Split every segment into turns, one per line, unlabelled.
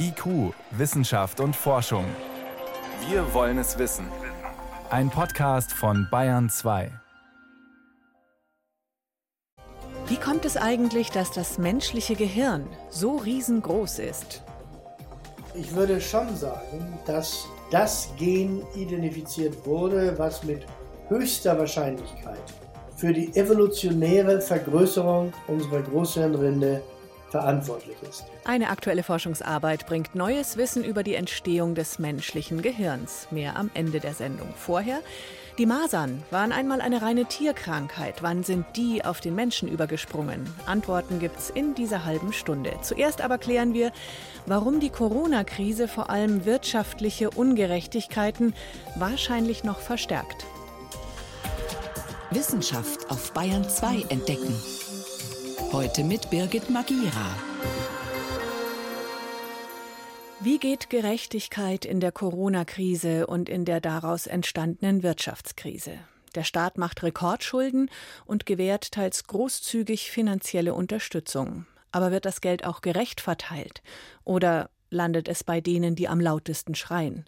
IQ, Wissenschaft und Forschung. Wir wollen es wissen. Ein Podcast von Bayern 2.
Wie kommt es eigentlich, dass das menschliche Gehirn so riesengroß ist?
Ich würde schon sagen, dass das Gen identifiziert wurde, was mit höchster Wahrscheinlichkeit für die evolutionäre Vergrößerung unserer Großhirnrinde verantwortlich ist.
Eine aktuelle Forschungsarbeit bringt neues Wissen über die Entstehung des menschlichen Gehirns. Mehr am Ende der Sendung. Vorher, die Masern waren einmal eine reine Tierkrankheit. Wann sind die auf den Menschen übergesprungen? Antworten gibt's in dieser halben Stunde. Zuerst aber klären wir, warum die Corona-Krise vor allem wirtschaftliche Ungerechtigkeiten wahrscheinlich noch verstärkt.
Wissenschaft auf Bayern 2 entdecken. Heute mit Birgit Magira.
Wie geht Gerechtigkeit in der Corona-Krise und in der daraus entstandenen Wirtschaftskrise? Der Staat macht Rekordschulden und gewährt teils großzügig finanzielle Unterstützung. Aber wird das Geld auch gerecht verteilt? Oder landet es bei denen, die am lautesten schreien?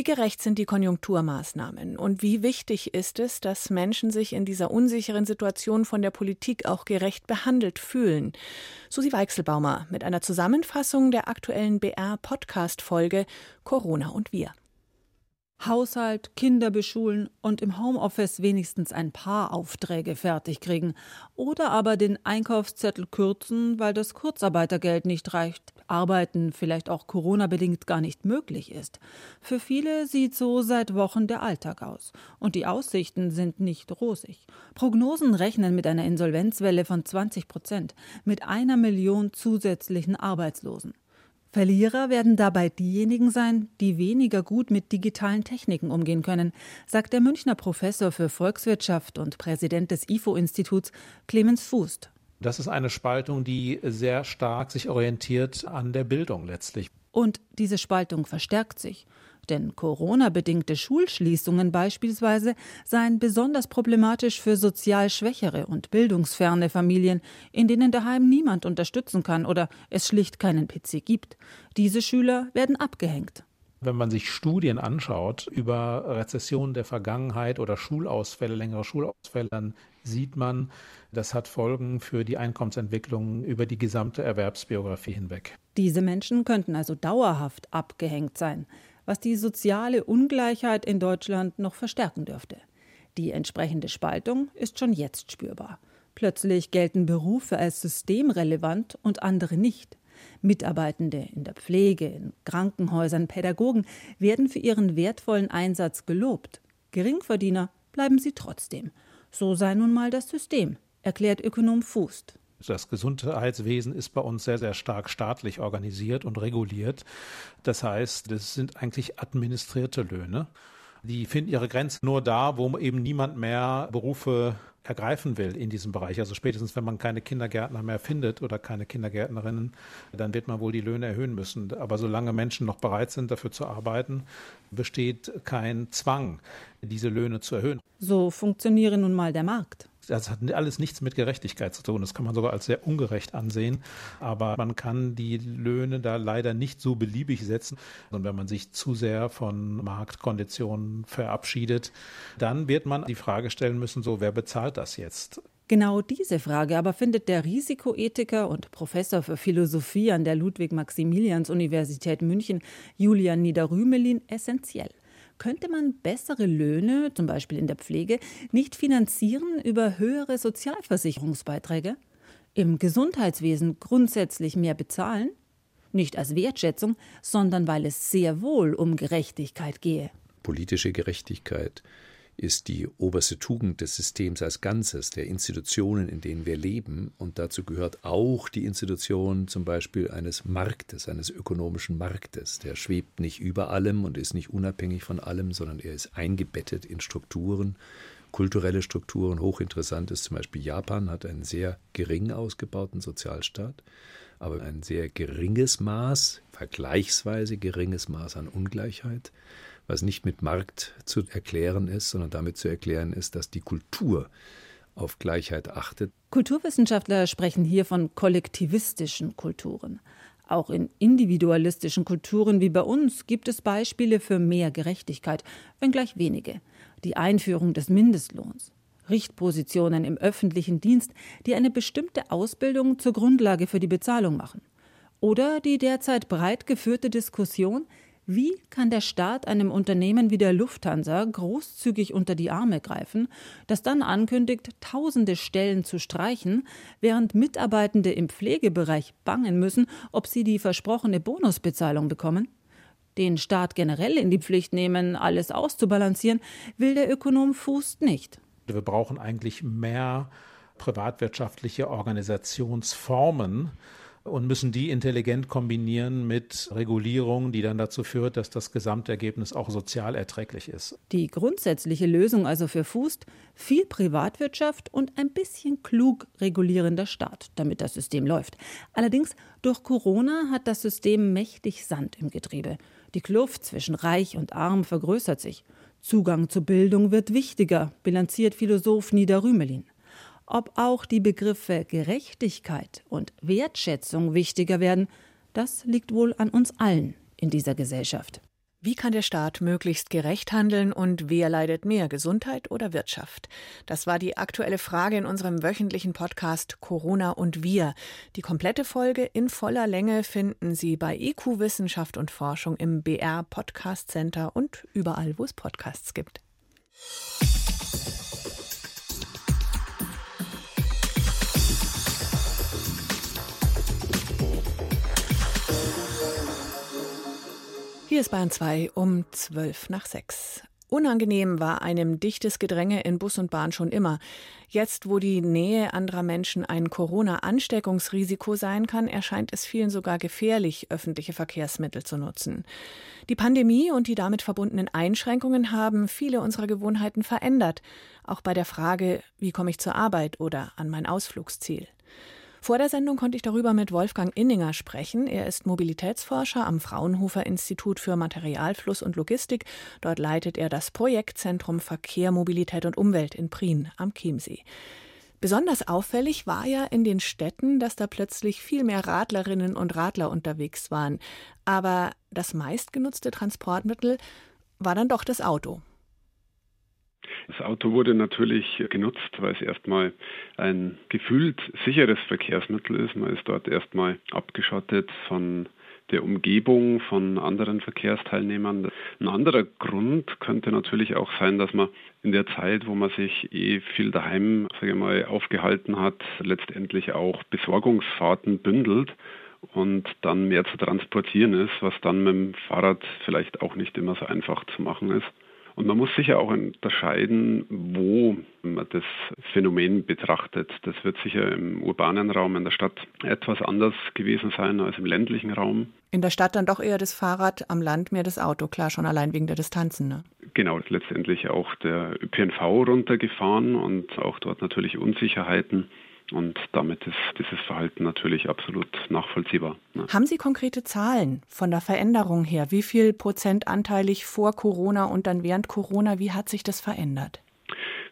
Wie gerecht sind die Konjunkturmaßnahmen und wie wichtig ist es, dass Menschen sich in dieser unsicheren Situation von der Politik auch gerecht behandelt fühlen? Susi Weichselbaumer mit einer Zusammenfassung der aktuellen BR-Podcast-Folge Corona und wir.
Haushalt, Kinder beschulen und im Homeoffice wenigstens ein paar Aufträge fertig kriegen oder aber den Einkaufszettel kürzen, weil das Kurzarbeitergeld nicht reicht, arbeiten vielleicht auch Corona-bedingt gar nicht möglich ist. Für viele sieht so seit Wochen der Alltag aus und die Aussichten sind nicht rosig. Prognosen rechnen mit einer Insolvenzwelle von 20 Prozent, mit einer Million zusätzlichen Arbeitslosen. Verlierer werden dabei diejenigen sein, die weniger gut mit digitalen Techniken umgehen können, sagt der Münchner Professor für Volkswirtschaft und Präsident des IFO-Instituts Clemens Fußt.
Das ist eine Spaltung, die sehr stark sich orientiert an der Bildung letztlich.
Und diese Spaltung verstärkt sich. Denn Corona-bedingte Schulschließungen beispielsweise seien besonders problematisch für sozial schwächere und bildungsferne Familien, in denen daheim niemand unterstützen kann oder es schlicht keinen PC gibt. Diese Schüler werden abgehängt.
Wenn man sich Studien anschaut über Rezessionen der Vergangenheit oder Schulausfälle, längere Schulausfälle, dann sieht man, das hat Folgen für die Einkommensentwicklung über die gesamte Erwerbsbiografie hinweg.
Diese Menschen könnten also dauerhaft abgehängt sein was die soziale Ungleichheit in Deutschland noch verstärken dürfte. Die entsprechende Spaltung ist schon jetzt spürbar. Plötzlich gelten Berufe als systemrelevant und andere nicht. Mitarbeitende in der Pflege, in Krankenhäusern, Pädagogen werden für ihren wertvollen Einsatz gelobt. Geringverdiener bleiben sie trotzdem. So sei nun mal das System, erklärt Ökonom Fußt.
Das Gesundheitswesen ist bei uns sehr, sehr stark staatlich organisiert und reguliert. Das heißt, das sind eigentlich administrierte Löhne. Die finden ihre Grenzen nur da, wo eben niemand mehr Berufe ergreifen will in diesem Bereich. Also spätestens, wenn man keine Kindergärtner mehr findet oder keine Kindergärtnerinnen, dann wird man wohl die Löhne erhöhen müssen. Aber solange Menschen noch bereit sind, dafür zu arbeiten, besteht kein Zwang, diese Löhne zu erhöhen.
So funktioniere nun mal der Markt
das hat alles nichts mit Gerechtigkeit zu tun. Das kann man sogar als sehr ungerecht ansehen. Aber man kann die Löhne da leider nicht so beliebig setzen. Und wenn man sich zu sehr von Marktkonditionen verabschiedet, dann wird man die Frage stellen müssen, so, wer bezahlt das jetzt?
Genau diese Frage aber findet der Risikoethiker und Professor für Philosophie an der Ludwig-Maximilians-Universität München, Julian Niederrümelin, essentiell könnte man bessere Löhne, zum Beispiel in der Pflege, nicht finanzieren über höhere Sozialversicherungsbeiträge? Im Gesundheitswesen grundsätzlich mehr bezahlen? Nicht als Wertschätzung, sondern weil es sehr wohl um Gerechtigkeit gehe.
Politische Gerechtigkeit, ist die oberste Tugend des Systems als Ganzes, der Institutionen, in denen wir leben. Und dazu gehört auch die Institution zum Beispiel eines Marktes, eines ökonomischen Marktes. Der schwebt nicht über allem und ist nicht unabhängig von allem, sondern er ist eingebettet in Strukturen, kulturelle Strukturen. Hochinteressant ist zum Beispiel Japan, hat einen sehr gering ausgebauten Sozialstaat aber ein sehr geringes Maß, vergleichsweise geringes Maß an Ungleichheit was nicht mit Markt zu erklären ist, sondern damit zu erklären ist, dass die Kultur auf Gleichheit achtet.
Kulturwissenschaftler sprechen hier von kollektivistischen Kulturen. Auch in individualistischen Kulturen wie bei uns gibt es Beispiele für mehr Gerechtigkeit, wenngleich wenige. Die Einführung des Mindestlohns. Richtpositionen im öffentlichen Dienst, die eine bestimmte Ausbildung zur Grundlage für die Bezahlung machen. Oder die derzeit breit geführte Diskussion, wie kann der Staat einem Unternehmen wie der Lufthansa großzügig unter die Arme greifen, das dann ankündigt, tausende Stellen zu streichen, während Mitarbeitende im Pflegebereich bangen müssen, ob sie die versprochene Bonusbezahlung bekommen? Den Staat generell in die Pflicht nehmen, alles auszubalancieren, will der Ökonom Fuß nicht.
Wir brauchen eigentlich mehr privatwirtschaftliche Organisationsformen, und müssen die intelligent kombinieren mit Regulierung, die dann dazu führt, dass das Gesamtergebnis auch sozial erträglich ist.
Die grundsätzliche Lösung also für Fußt, viel Privatwirtschaft und ein bisschen klug regulierender Staat, damit das System läuft. Allerdings durch Corona hat das System mächtig Sand im Getriebe. Die Kluft zwischen Reich und Arm vergrößert sich. Zugang zur Bildung wird wichtiger, bilanziert Philosoph Nieder Rümelin. Ob auch die Begriffe Gerechtigkeit und Wertschätzung wichtiger werden, das liegt wohl an uns allen in dieser Gesellschaft.
Wie kann der Staat möglichst gerecht handeln und wer leidet mehr, Gesundheit oder Wirtschaft? Das war die aktuelle Frage in unserem wöchentlichen Podcast Corona und wir. Die komplette Folge in voller Länge finden Sie bei IQ Wissenschaft und Forschung im BR Podcast Center und überall, wo es Podcasts gibt. Hier ist Bahn 2 um 12 nach 6. Unangenehm war einem dichtes Gedränge in Bus und Bahn schon immer. Jetzt, wo die Nähe anderer Menschen ein Corona-Ansteckungsrisiko sein kann, erscheint es vielen sogar gefährlich, öffentliche Verkehrsmittel zu nutzen. Die Pandemie und die damit verbundenen Einschränkungen haben viele unserer Gewohnheiten verändert, auch bei der Frage, wie komme ich zur Arbeit oder an mein Ausflugsziel. Vor der Sendung konnte ich darüber mit Wolfgang Inninger sprechen. Er ist Mobilitätsforscher am Fraunhofer Institut für Materialfluss und Logistik. Dort leitet er das Projektzentrum Verkehr, Mobilität und Umwelt in Prien am Chiemsee. Besonders auffällig war ja in den Städten, dass da plötzlich viel mehr Radlerinnen und Radler unterwegs waren. Aber das meistgenutzte Transportmittel war dann doch das Auto.
Das Auto wurde natürlich genutzt, weil es erstmal ein gefühlt sicheres Verkehrsmittel ist. Man ist dort erstmal abgeschottet von der Umgebung von anderen Verkehrsteilnehmern. Ein anderer Grund könnte natürlich auch sein, dass man in der Zeit, wo man sich eh viel daheim, sage ich mal, aufgehalten hat, letztendlich auch Besorgungsfahrten bündelt und dann mehr zu transportieren ist, was dann mit dem Fahrrad vielleicht auch nicht immer so einfach zu machen ist. Und man muss sicher auch unterscheiden, wo man das Phänomen betrachtet. Das wird sicher im urbanen Raum in der Stadt etwas anders gewesen sein als im ländlichen Raum.
In der Stadt dann doch eher das Fahrrad, am Land mehr das Auto, klar, schon allein wegen der Distanzen. Ne?
Genau, letztendlich auch der ÖPNV runtergefahren und auch dort natürlich Unsicherheiten. Und damit ist Verhalten natürlich absolut nachvollziehbar.
Ne? Haben Sie konkrete Zahlen von der Veränderung her? Wie viel Prozent anteilig vor Corona und dann während Corona? Wie hat sich das verändert?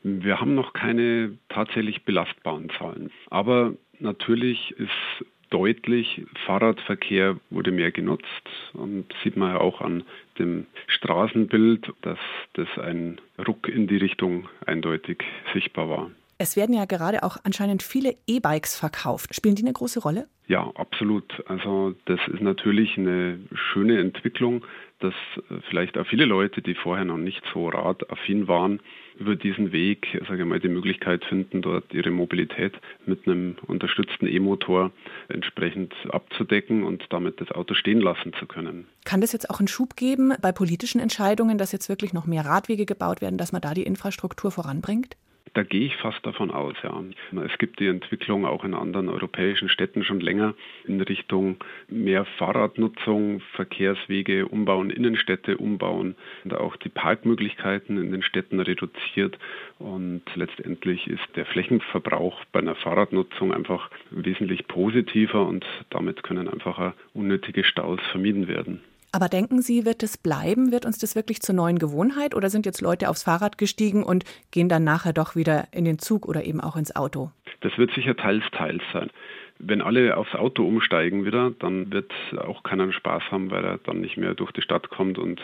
Wir haben noch keine tatsächlich belastbaren Zahlen. Aber natürlich ist deutlich, Fahrradverkehr wurde mehr genutzt und sieht man ja auch an dem Straßenbild, dass das ein Ruck in die Richtung eindeutig sichtbar war.
Es werden ja gerade auch anscheinend viele E-Bikes verkauft. Spielen die eine große Rolle?
Ja, absolut. Also das ist natürlich eine schöne Entwicklung, dass äh, vielleicht auch viele Leute, die vorher noch nicht so radaffin waren, über diesen Weg, sage ich mal, die Möglichkeit finden, dort ihre Mobilität mit einem unterstützten E-Motor entsprechend abzudecken und damit das Auto stehen lassen zu können.
Kann das jetzt auch einen Schub geben bei politischen Entscheidungen, dass jetzt wirklich noch mehr Radwege gebaut werden, dass man da die Infrastruktur voranbringt?
Da gehe ich fast davon aus, ja. Es gibt die Entwicklung auch in anderen europäischen Städten schon länger in Richtung mehr Fahrradnutzung, Verkehrswege umbauen, Innenstädte umbauen und auch die Parkmöglichkeiten in den Städten reduziert. Und letztendlich ist der Flächenverbrauch bei einer Fahrradnutzung einfach wesentlich positiver und damit können einfach unnötige Staus vermieden werden.
Aber denken Sie, wird es bleiben? Wird uns das wirklich zur neuen Gewohnheit? Oder sind jetzt Leute aufs Fahrrad gestiegen und gehen dann nachher doch wieder in den Zug oder eben auch ins Auto?
Das wird sicher teils, teils sein. Wenn alle aufs Auto umsteigen wieder, dann wird auch keiner Spaß haben, weil er dann nicht mehr durch die Stadt kommt und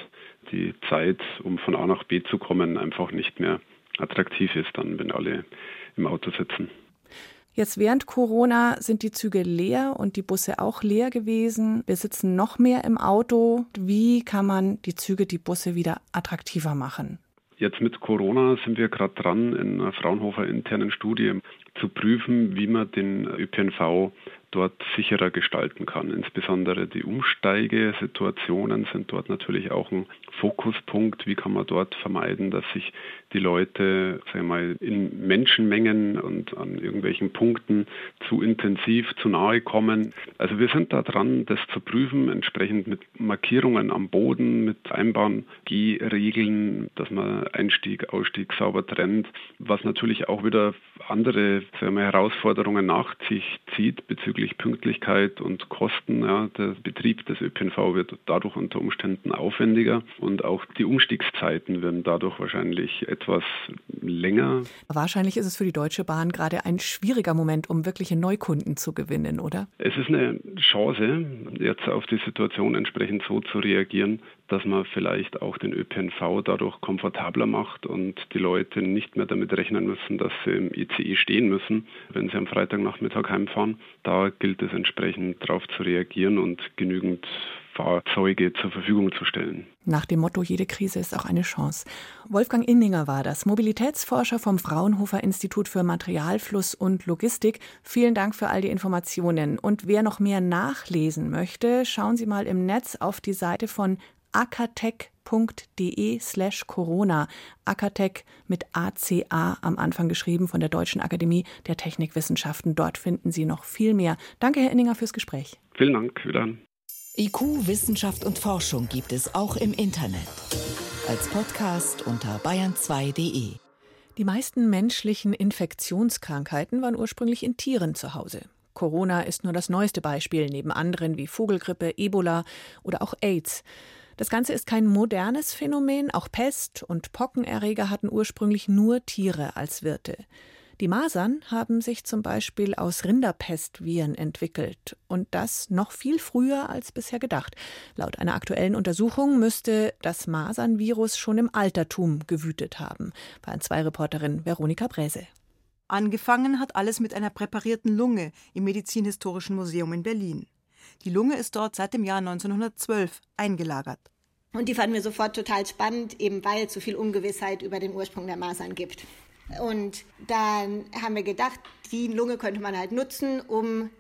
die Zeit, um von A nach B zu kommen, einfach nicht mehr attraktiv ist, dann wenn alle im Auto sitzen.
Jetzt während Corona sind die Züge leer und die Busse auch leer gewesen. Wir sitzen noch mehr im Auto. Wie kann man die Züge, die Busse wieder attraktiver machen?
Jetzt mit Corona sind wir gerade dran, in einer Fraunhofer internen Studie zu prüfen, wie man den ÖPNV dort sicherer gestalten kann. Insbesondere die Umsteigesituationen sind dort natürlich auch ein Fokuspunkt. Wie kann man dort vermeiden, dass sich die Leute sagen mal, in Menschenmengen und an irgendwelchen Punkten zu intensiv zu nahe kommen. Also wir sind da dran, das zu prüfen, entsprechend mit Markierungen am Boden, mit Einbauen, Gehregeln, dass man Einstieg, Ausstieg sauber trennt, was natürlich auch wieder andere sagen wir, Herausforderungen nach sich zieht bezüglich Pünktlichkeit und Kosten. Ja, der Betrieb des ÖPNV wird dadurch unter Umständen aufwendiger und auch die Umstiegszeiten werden dadurch wahrscheinlich etwas länger.
Wahrscheinlich ist es für die Deutsche Bahn gerade ein schwieriger Moment, um wirkliche Neukunden zu gewinnen, oder?
Es ist eine Chance, jetzt auf die Situation entsprechend so zu reagieren, dass man vielleicht auch den ÖPNV dadurch komfortabler macht und die Leute nicht mehr damit rechnen müssen, dass sie im ICE stehen müssen, wenn sie am Freitagnachmittag heimfahren. Da gilt es entsprechend darauf zu reagieren und genügend Fahrzeuge zur Verfügung zu stellen.
Nach dem Motto, jede Krise ist auch eine Chance. Wolfgang Inninger war das, Mobilitätsforscher vom Fraunhofer Institut für Materialfluss und Logistik. Vielen Dank für all die Informationen. Und wer noch mehr nachlesen möchte, schauen Sie mal im Netz auf die Seite von acatech.de slash Corona. Acatech mit ACA am Anfang geschrieben von der Deutschen Akademie der Technikwissenschaften. Dort finden Sie noch viel mehr. Danke, Herr Inninger, fürs Gespräch.
Vielen Dank. Wieder.
IQ, Wissenschaft und Forschung gibt es auch im Internet. Als Podcast unter bayern2.de.
Die meisten menschlichen Infektionskrankheiten waren ursprünglich in Tieren zu Hause. Corona ist nur das neueste Beispiel, neben anderen wie Vogelgrippe, Ebola oder auch AIDS. Das Ganze ist kein modernes Phänomen, auch Pest und Pockenerreger hatten ursprünglich nur Tiere als Wirte. Die Masern haben sich zum Beispiel aus Rinderpestviren entwickelt und das noch viel früher als bisher gedacht. Laut einer aktuellen Untersuchung müsste das Masernvirus schon im Altertum gewütet haben. Bayern 2 Reporterin Veronika Bräse.
Angefangen hat alles mit einer präparierten Lunge im Medizinhistorischen Museum in Berlin. Die Lunge ist dort seit dem Jahr 1912 eingelagert.
Und die fanden wir sofort total spannend, eben weil es so viel Ungewissheit über den Ursprung der Masern gibt. Und dann haben wir gedacht, die Lunge könnte man halt nutzen, um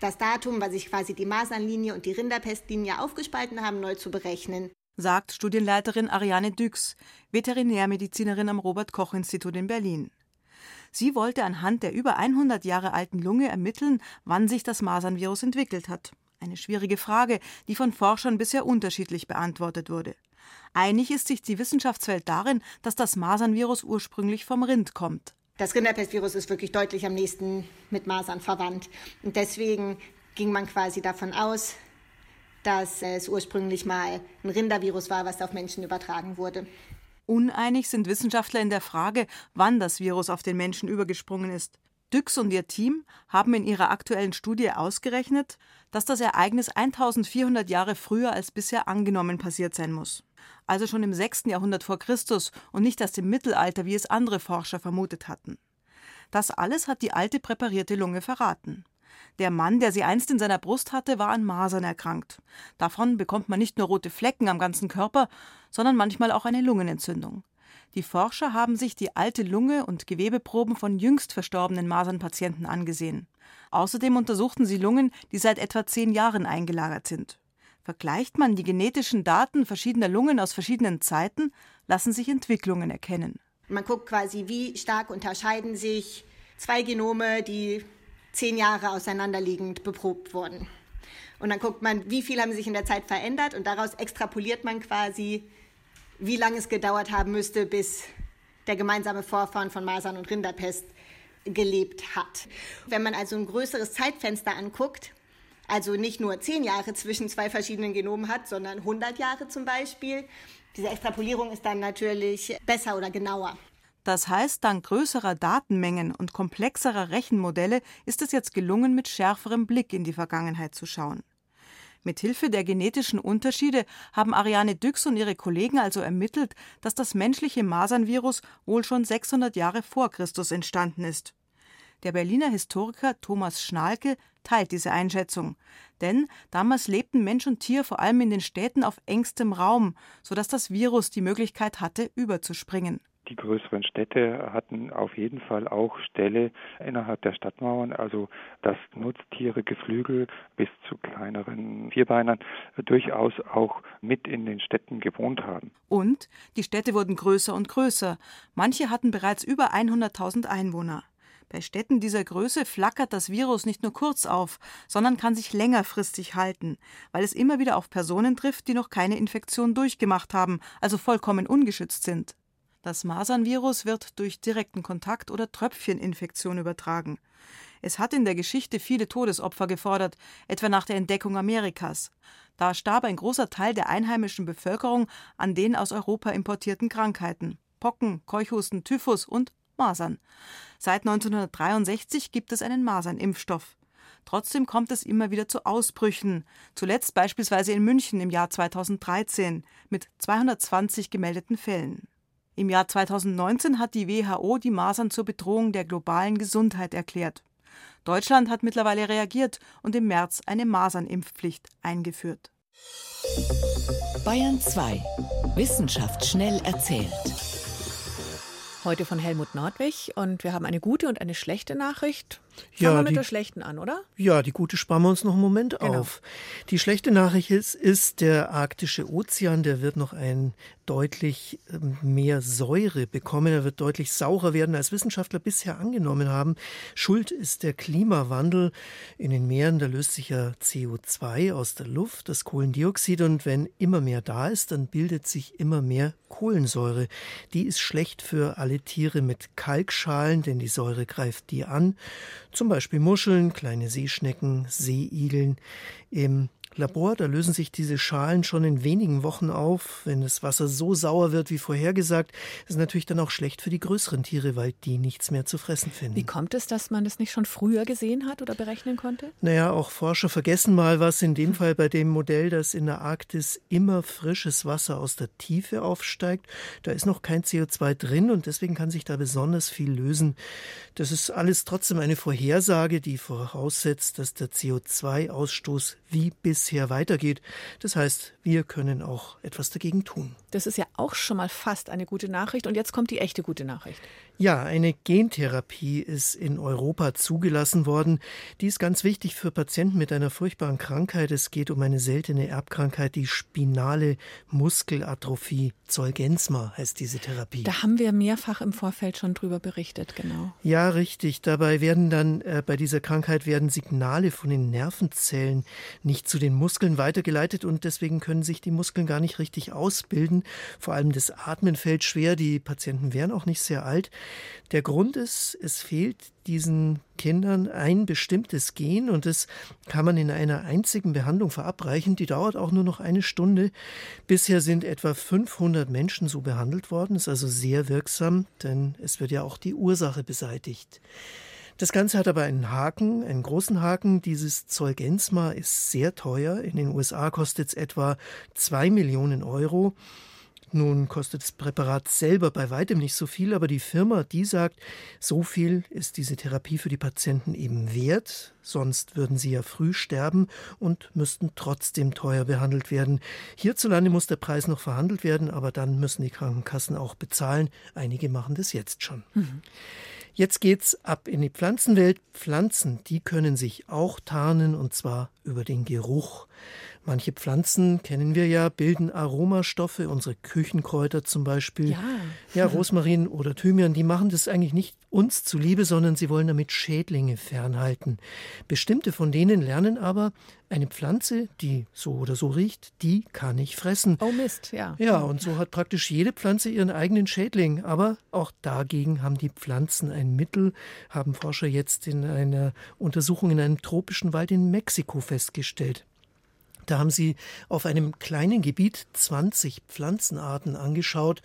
das Datum, was sich quasi die Masernlinie und die Rinderpestlinie aufgespalten haben, neu zu berechnen.
Sagt Studienleiterin Ariane Düx, Veterinärmedizinerin am Robert-Koch-Institut in Berlin. Sie wollte anhand der über 100 Jahre alten Lunge ermitteln, wann sich das Masernvirus entwickelt hat. Eine schwierige Frage, die von Forschern bisher unterschiedlich beantwortet wurde. Einig ist sich die Wissenschaftswelt darin, dass das Masernvirus ursprünglich vom Rind kommt.
Das Rinderpestvirus ist wirklich deutlich am nächsten mit Masern verwandt. Und deswegen ging man quasi davon aus, dass es ursprünglich mal ein Rindervirus war, was auf Menschen übertragen wurde.
Uneinig sind Wissenschaftler in der Frage, wann das Virus auf den Menschen übergesprungen ist. Düx und ihr Team haben in ihrer aktuellen Studie ausgerechnet, dass das Ereignis 1400 Jahre früher als bisher angenommen passiert sein muss. Also schon im 6. Jahrhundert vor Christus und nicht erst im Mittelalter, wie es andere Forscher vermutet hatten. Das alles hat die alte präparierte Lunge verraten. Der Mann, der sie einst in seiner Brust hatte, war an Masern erkrankt. Davon bekommt man nicht nur rote Flecken am ganzen Körper, sondern manchmal auch eine Lungenentzündung. Die Forscher haben sich die alte Lunge und Gewebeproben von jüngst verstorbenen Masernpatienten angesehen. Außerdem untersuchten sie Lungen, die seit etwa zehn Jahren eingelagert sind. Vergleicht man die genetischen Daten verschiedener Lungen aus verschiedenen Zeiten, lassen sich Entwicklungen erkennen.
Man guckt quasi, wie stark unterscheiden sich zwei Genome, die zehn Jahre auseinanderliegend beprobt wurden. Und dann guckt man, wie viel haben sich in der Zeit verändert und daraus extrapoliert man quasi, wie lange es gedauert haben müsste, bis der gemeinsame Vorfahren von Masern und Rinderpest gelebt hat. Wenn man also ein größeres Zeitfenster anguckt, also nicht nur zehn Jahre zwischen zwei verschiedenen Genomen hat, sondern 100 Jahre zum Beispiel, diese Extrapolierung ist dann natürlich besser oder genauer.
Das heißt, dank größerer Datenmengen und komplexerer Rechenmodelle ist es jetzt gelungen, mit schärferem Blick in die Vergangenheit zu schauen. Mit Hilfe der genetischen Unterschiede haben Ariane Düx und ihre Kollegen also ermittelt, dass das menschliche Masernvirus wohl schon 600 Jahre vor Christus entstanden ist. Der Berliner Historiker Thomas Schnalke teilt diese Einschätzung. Denn damals lebten Mensch und Tier vor allem in den Städten auf engstem Raum, sodass das Virus die Möglichkeit hatte, überzuspringen.
Die größeren Städte hatten auf jeden Fall auch Ställe innerhalb der Stadtmauern, also dass Nutztiere, Geflügel bis zu kleineren Vierbeinern durchaus auch mit in den Städten gewohnt haben.
Und die Städte wurden größer und größer. Manche hatten bereits über 100.000 Einwohner. Bei Städten dieser Größe flackert das Virus nicht nur kurz auf, sondern kann sich längerfristig halten, weil es immer wieder auf Personen trifft, die noch keine Infektion durchgemacht haben, also vollkommen ungeschützt sind. Das Masernvirus wird durch direkten Kontakt oder Tröpfcheninfektion übertragen. Es hat in der Geschichte viele Todesopfer gefordert, etwa nach der Entdeckung Amerikas. Da starb ein großer Teil der einheimischen Bevölkerung an den aus Europa importierten Krankheiten Pocken, Keuchhusten, Typhus und Masern. Seit 1963 gibt es einen Masernimpfstoff. Trotzdem kommt es immer wieder zu Ausbrüchen, zuletzt beispielsweise in München im Jahr 2013 mit 220 gemeldeten Fällen. Im Jahr 2019 hat die WHO die Masern zur Bedrohung der globalen Gesundheit erklärt. Deutschland hat mittlerweile reagiert und im März eine Masernimpfpflicht eingeführt.
Bayern 2. Wissenschaft schnell erzählt.
Heute von Helmut Nordwig und wir haben eine gute und eine schlechte Nachricht. Fangen
Ja,
wir mit
die-
der schlechten an, oder?
Ja, die gute sparen wir uns noch einen Moment
Genau.
auf. Die schlechte Nachricht ist, ist, der arktische Ozean, der wird noch ein deutlich ähm, mehr Säure bekommen. Er wird deutlich saurer werden, als Wissenschaftler bisher angenommen haben. Schuld ist der Klimawandel. In den Meeren, da löst sich ja CO2 aus der Luft, das Kohlendioxid. Und wenn immer mehr da ist, dann bildet sich immer mehr Kohlensäure. Die ist schlecht für alle Tiere mit Kalkschalen, denn die Säure greift die an. Zum Beispiel Muscheln, kleine Seeschnecken, Seeigeln. Im Labor, da lösen sich diese Schalen schon in wenigen Wochen auf. Wenn das Wasser so sauer wird wie vorhergesagt, ist es natürlich dann auch schlecht für die größeren Tiere, weil die nichts mehr zu fressen finden.
Wie kommt es, dass man das nicht schon früher gesehen hat oder berechnen konnte?
Naja, auch Forscher vergessen mal was. In dem Fall bei dem Modell, dass in der Arktis immer frisches Wasser aus der Tiefe aufsteigt. Da ist noch kein CO2 drin und deswegen kann sich da besonders viel lösen. Das ist alles trotzdem eine Vorhersage, die voraussetzt, dass der CO2-Ausstoß wie bisher weitergeht. Das heißt, wir können auch etwas dagegen tun.
Das ist ja auch schon mal fast eine gute Nachricht und jetzt kommt die echte gute Nachricht.
Ja, eine Gentherapie ist in Europa zugelassen worden. Die ist ganz wichtig für Patienten mit einer furchtbaren Krankheit. Es geht um eine seltene Erbkrankheit, die spinale Muskelatrophie. Zolgensma heißt diese Therapie.
Da haben wir mehrfach im Vorfeld schon drüber berichtet, genau.
Ja, richtig. Dabei werden dann äh, bei dieser Krankheit werden Signale von den Nervenzellen nicht zu den Muskeln weitergeleitet und deswegen können sich die Muskeln gar nicht richtig ausbilden. Vor allem das Atmen fällt schwer. Die Patienten wären auch nicht sehr alt. Der Grund ist, es fehlt diesen Kindern ein bestimmtes Gen und das kann man in einer einzigen Behandlung verabreichen. Die dauert auch nur noch eine Stunde. Bisher sind etwa 500 Menschen so behandelt worden, ist also sehr wirksam, denn es wird ja auch die Ursache beseitigt. Das Ganze hat aber einen Haken, einen großen Haken. Dieses Zolgensma ist sehr teuer. In den USA kostet es etwa zwei Millionen Euro. Nun kostet das Präparat selber bei weitem nicht so viel, aber die Firma, die sagt, so viel ist diese Therapie für die Patienten eben wert, sonst würden sie ja früh sterben und müssten trotzdem teuer behandelt werden. Hierzulande muss der Preis noch verhandelt werden, aber dann müssen die Krankenkassen auch bezahlen. Einige machen das jetzt schon. Jetzt geht's ab in die Pflanzenwelt. Pflanzen, die können sich auch tarnen und zwar über den Geruch. Manche Pflanzen kennen wir ja, bilden Aromastoffe, unsere Küchenkräuter zum Beispiel.
Ja.
Ja, Rosmarin oder Thymian, die machen das eigentlich nicht uns zuliebe, sondern sie wollen damit Schädlinge fernhalten. Bestimmte von denen lernen aber, eine Pflanze, die so oder so riecht, die kann ich fressen.
Oh Mist, ja.
Ja, und so hat praktisch jede Pflanze ihren eigenen Schädling. Aber auch dagegen haben die Pflanzen ein Mittel, haben Forscher jetzt in einer Untersuchung in einem tropischen Wald in Mexiko festgestellt. Da haben sie auf einem kleinen Gebiet 20 Pflanzenarten angeschaut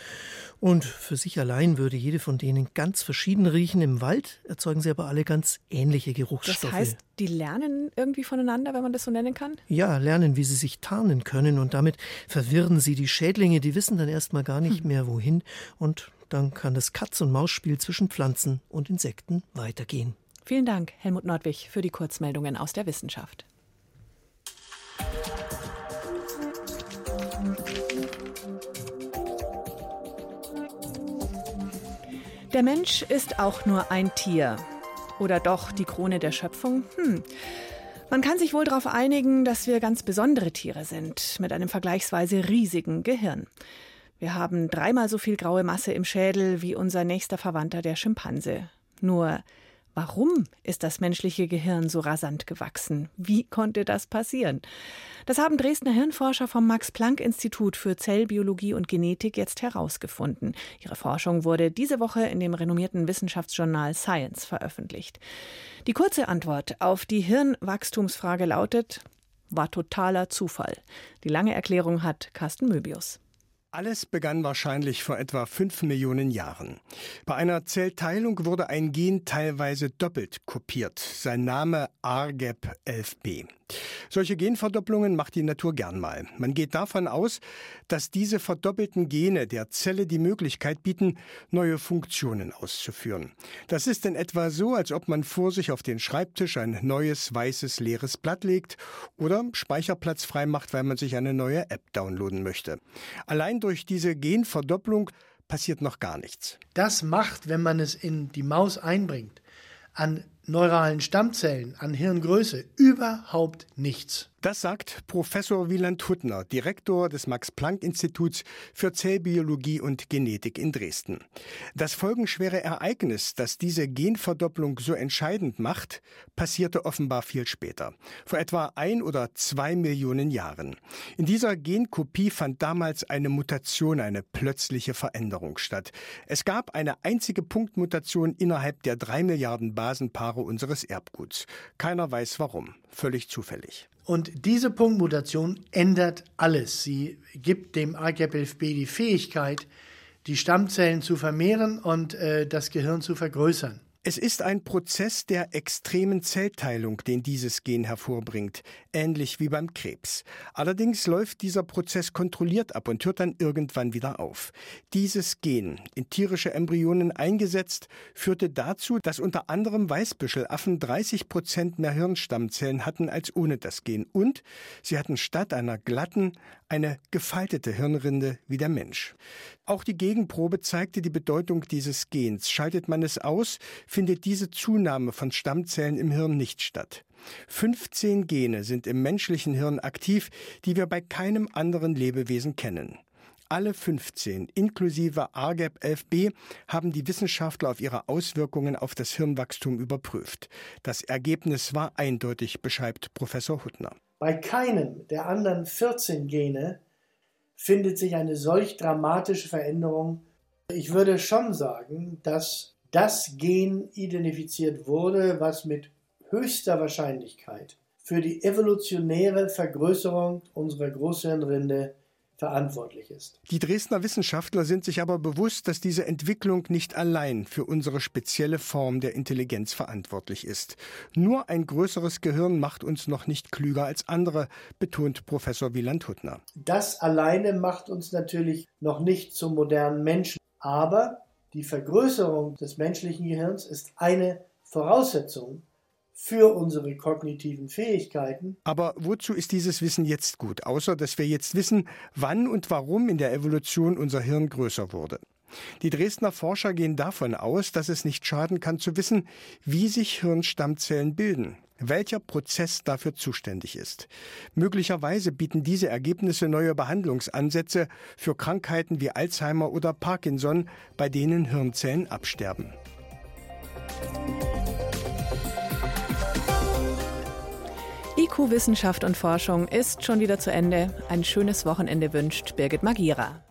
und für sich allein würde jede von denen ganz verschieden riechen. Im Wald erzeugen sie aber alle ganz ähnliche Geruchsstoffe.
Das heißt, die lernen irgendwie voneinander, wenn man das so nennen kann?
Ja, lernen, wie sie sich tarnen können und damit verwirren sie die Schädlinge, die wissen dann erstmal gar nicht hm. mehr wohin und dann kann das Katz-und-Maus-Spiel zwischen Pflanzen und Insekten weitergehen.
Vielen Dank, Helmut Nordwig, für die Kurzmeldungen aus der Wissenschaft. Der Mensch ist auch nur ein Tier. Oder doch die Krone der Schöpfung? Hm. Man kann sich wohl darauf einigen, dass wir ganz besondere Tiere sind, mit einem vergleichsweise riesigen Gehirn. Wir haben dreimal so viel graue Masse im Schädel wie unser nächster Verwandter, der Schimpanse. Nur Warum ist das menschliche Gehirn so rasant gewachsen? Wie konnte das passieren? Das haben Dresdner Hirnforscher vom Max-Planck-Institut für Zellbiologie und Genetik jetzt herausgefunden. Ihre Forschung wurde diese Woche in dem renommierten Wissenschaftsjournal Science veröffentlicht. Die kurze Antwort auf die Hirnwachstumsfrage lautet, war totaler Zufall. Die lange Erklärung hat Carsten Möbius.
Alles begann wahrscheinlich vor etwa fünf Millionen Jahren. Bei einer Zellteilung wurde ein Gen teilweise doppelt kopiert, sein Name ARGEP11b. Solche Genverdopplungen macht die Natur gern mal. Man geht davon aus, dass diese verdoppelten Gene der Zelle die Möglichkeit bieten, neue Funktionen auszuführen. Das ist in etwa so, als ob man vor sich auf den Schreibtisch ein neues, weißes, leeres Blatt legt oder Speicherplatz freimacht, weil man sich eine neue App downloaden möchte. Allein durch diese Genverdopplung passiert noch gar nichts.
Das macht, wenn man es in die Maus einbringt, an neuralen Stammzellen, an Hirngröße überhaupt nichts.
Das sagt Professor Wieland Huttner, Direktor des Max-Planck-Instituts für Zellbiologie und Genetik in Dresden. Das folgenschwere Ereignis, das diese Genverdopplung so entscheidend macht, passierte offenbar viel später, vor etwa ein oder zwei Millionen Jahren. In dieser Genkopie fand damals eine Mutation, eine plötzliche Veränderung statt. Es gab eine einzige Punktmutation innerhalb der drei Milliarden Basenpaare unseres Erbguts. Keiner weiß warum, völlig zufällig.
Und diese Punktmutation ändert alles. Sie gibt dem AGAP11b die Fähigkeit, die Stammzellen zu vermehren und äh, das Gehirn zu vergrößern.
Es ist ein Prozess der extremen Zellteilung, den dieses Gen hervorbringt, ähnlich wie beim Krebs. Allerdings läuft dieser Prozess kontrolliert ab und hört dann irgendwann wieder auf. Dieses Gen, in tierische Embryonen eingesetzt, führte dazu, dass unter anderem Weißbüschelaffen 30 Prozent mehr Hirnstammzellen hatten als ohne das Gen und sie hatten statt einer glatten eine gefaltete Hirnrinde wie der Mensch. Auch die Gegenprobe zeigte die Bedeutung dieses Gens. Schaltet man es aus, findet diese Zunahme von Stammzellen im Hirn nicht statt. 15 Gene sind im menschlichen Hirn aktiv, die wir bei keinem anderen Lebewesen kennen. Alle 15, inklusive ARGEP11b, haben die Wissenschaftler auf ihre Auswirkungen auf das Hirnwachstum überprüft. Das Ergebnis war eindeutig, beschreibt Professor Huttner.
Bei keinem der anderen 14 Gene findet sich eine solch dramatische Veränderung. Ich würde schon sagen, dass das Gen identifiziert wurde, was mit höchster Wahrscheinlichkeit für die evolutionäre Vergrößerung unserer Großhirnrinde verantwortlich ist.
Die Dresdner Wissenschaftler sind sich aber bewusst, dass diese Entwicklung nicht allein für unsere spezielle Form der Intelligenz verantwortlich ist. Nur ein größeres Gehirn macht uns noch nicht klüger als andere, betont Professor Wieland Huttner.
Das alleine macht uns natürlich noch nicht zum modernen Menschen, aber die Vergrößerung des menschlichen Gehirns ist eine Voraussetzung für unsere kognitiven Fähigkeiten.
Aber wozu ist dieses Wissen jetzt gut, außer dass wir jetzt wissen, wann und warum in der Evolution unser Hirn größer wurde? Die Dresdner Forscher gehen davon aus, dass es nicht schaden kann zu wissen, wie sich Hirnstammzellen bilden, welcher Prozess dafür zuständig ist. Möglicherweise bieten diese Ergebnisse neue Behandlungsansätze für Krankheiten wie Alzheimer oder Parkinson, bei denen Hirnzellen absterben.
IQ Wissenschaft und Forschung ist schon wieder zu Ende. Ein schönes Wochenende wünscht Birgit Magira.